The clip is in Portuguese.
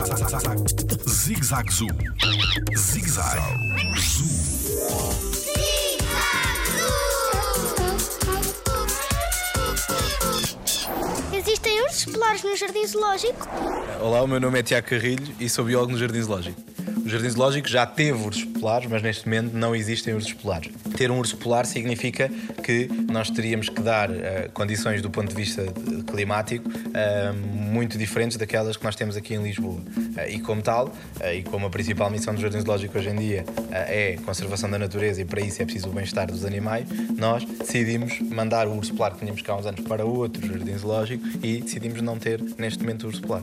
Zig Zag Zoo. Zig Zag Zoo. Existem ursos polares no jardim zoológico? Olá, o meu nome é Tiago Carrilho e sou biólogo no Jardim Zoológico. O Jardim Zoológico já teve ursos polares, mas neste momento não existem ursos polares. Ter um urso polar significa que nós teríamos que dar uh, condições do ponto de vista climático uh, muito diferentes daquelas que nós temos aqui em Lisboa. Uh, e como tal, e como a principal missão do Jardim Zoológico hoje em dia é conservação da natureza e para isso é preciso o bem-estar dos animais, nós decidimos mandar o urso polar que tínhamos cá há uns anos para outro Jardim Zoológico e decidimos não ter neste momento o urso polar.